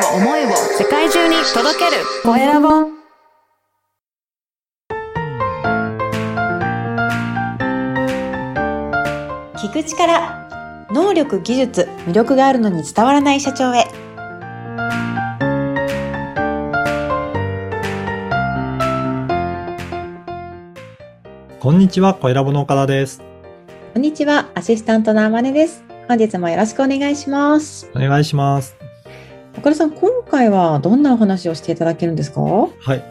を思いを世界中に届ける。コエラボ聞く力能力技術魅力があるのに伝わらない社長へ。こんにちは、小ラボの岡田です。こんにちはアシスタントのあまねです。本日もよろしくお願いします。お願いします。岡田さん今回はどんなお話をしていただけるんですか？ははい。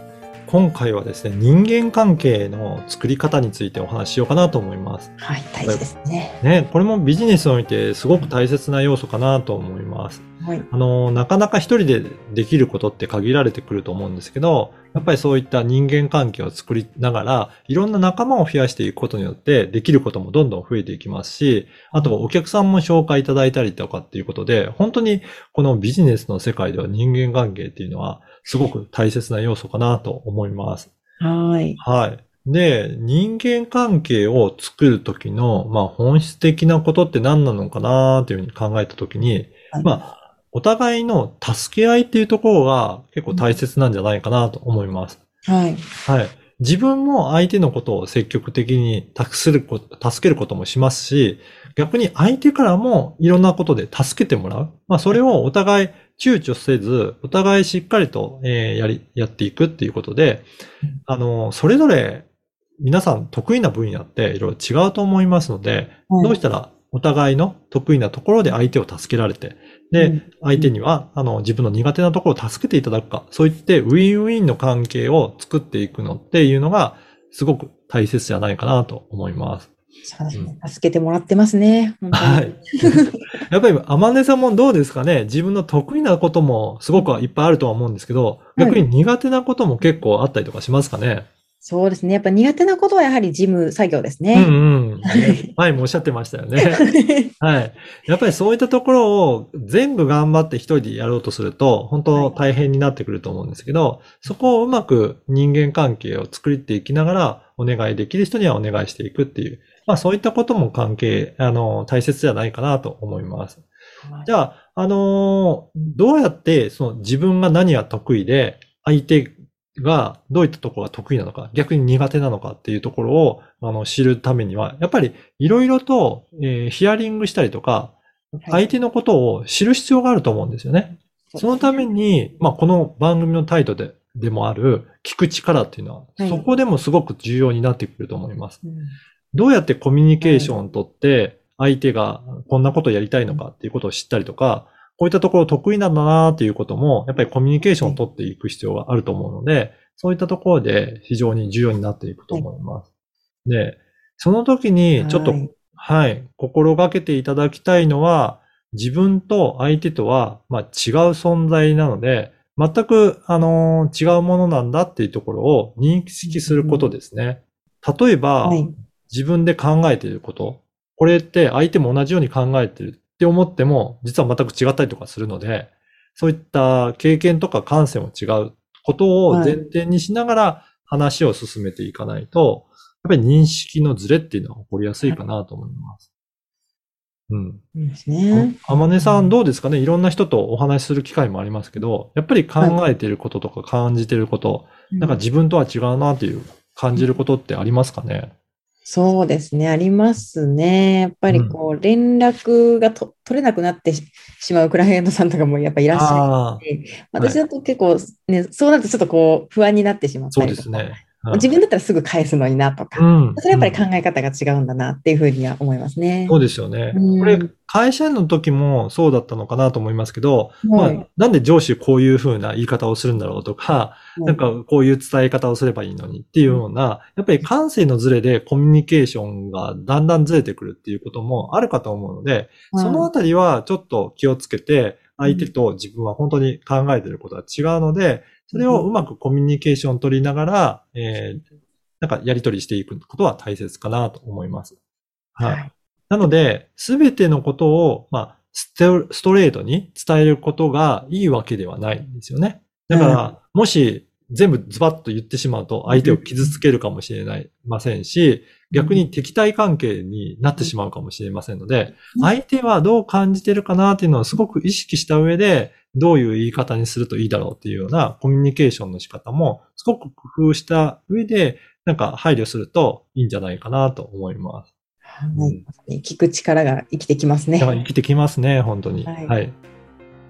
今回はですね、人間関係の作り方についてお話ししようかなと思います。い大事ですねね、これもビジネスにおいてすごく大切な要素かなと思います。はいあの、なかなか一人でできることって限られてくると思うんですけど、やっぱりそういった人間関係を作りながら、いろんな仲間を増やしていくことによって、できることもどんどん増えていきますし、あとお客さんも紹介いただいたりとかっていうことで、本当にこのビジネスの世界では人間関係っていうのは、すごく大切な要素かなと思います。はいはい。で、人間関係を作るときの、まあ本質的なことって何なのかなというふうに考えたときに、まあ、お互いの助け合いっていうところが結構大切なんじゃないかなと思います。はいはい。自分も相手のことを積極的に助けること、助けることもしますし、逆に相手からもいろんなことで助けてもらう。まあそれをお互い躊躇せず、お互いしっかりと、えーやり、やっていくっていうことで、あの、それぞれ皆さん得意な分野っていろいろ違うと思いますので、はいどうしたらお互いの得意なところで相手を助けられて、で、うん。相手には、あの、自分の苦手なところを助けていただくか、そういってウィンウィンの関係を作っていくのっていうのが、すごく大切じゃないかなと思います。そうですね。助けてもらってますねはい。やっぱり、天音さんもどうですかね？自分の得意なこともすごくいっぱいあるとは思うんですけど、逆に苦手なことも結構あったりとかしますかね、そうですね。やっぱ苦手なことはやはり事務作業ですうんね、うん。はい前もおっしゃってましたよね。はい。やっぱりそういったところを全部頑張って一人でやろうとすると、本当大変になってくると思うんですけど、そこをうまく人間関係を作っていきながら、お願いできる人にはお願いしていくっていう、まあそういったことも関係、あの、大切じゃないかなと思います。じゃあ、あのーどうやって、その自分が何が得意で、相手がどういったところが得意なのか、逆に苦手なのかっていうところを、あの、知るためには、やっぱりいろいろと、えーヒアリングしたりとか、相手のことを知る必要があると思うんですよね。そのために、まあ、この番組のタイトルで、でもある、聞く力っていうのは、はい。そこでもすごく重要になってくると思います。うん。どうやってコミュニケーションをとって、相手がこんなことをやりたいのかっていうことを知ったりとか、こういったところ得意なんだなっていうことも、やっぱりコミュニケーションを取っていく必要があると思うので、そういったところで非常に重要になっていくと思います。で、その時にちょっと、はいはい、心がけていただきたいのは、自分と相手とは、まあ、違う存在なので、全く、あのー違うものなんだっていうところを認識することですね。例えば、はい自分で考えていること。これって相手も同じように考えてるって思っても、実は全く違ったりとかするので、そういった経験とか感性も違う。ことを前提にしながら話を進めていかないと、やっぱり認識のズレっていうのは起こりやすいかなと思います。うん。そうですね。あまねさんどうですかね？いろんな人とお話しする機会もありますけど、やっぱり考えていることとか感じていること、なんか自分とは違うなっていう感じることってありますかね？そうですね、ありますね。やっぱりこう、連絡がと取れなくなってししまうクライアントさんとかもやっぱいらっしゃるし、私だと結構ね、そうなるとちょっとこう、不安になってしまったそうりとか、ですね。自分だったらすぐ返すのになとか、うん。それはやっぱり考え方が違うんだなっていうふうには思いますね。そうですよね。うん。これ、会社員の時もそうだったのかなと思いますけど、はい。まあ、なんで上司こういう風な言い方をするんだろうとか、なんかこういう伝え方をすればいいのにっていうような、やっぱり感性のズレでコミュニケーションがだんだんずれてくるっていうこともあるかと思うので、はい。そのあたりはちょっと気をつけて、相手と自分は本当に考えていることは違うので、それをうまくコミュニケーションを取りながら、えー、なんかやり取りしていくことは大切かなと思います。はい。はいなので、すべてのことを、まあ、ステストレートに伝えることがいいわけではないんですよね。だから、もし全部ズバッと言ってしまうと相手を傷つけるかもしれないませんし、逆に敵対関係になってしまうかもしれませんので、相手はどう感じてるかなっていうのをすごく意識した上で、どういう言い方にするといいだろうっていうようなコミュニケーションの仕方もすごく工夫した上で、なんか配慮するといいんじゃないかなと思います。はい。聞く力が生きてきますね。生きてきますね、本当に。はいはい。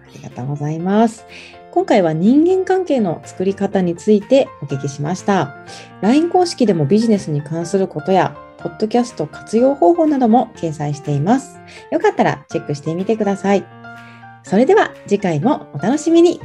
ありがとうございます。今回は人間関係の作り方についてお聞きしました。LINE 公式でもビジネスに関することや、ポッドキャスト活用方法なども掲載しています。よかったらチェックしてみてください。それでは次回もお楽しみに。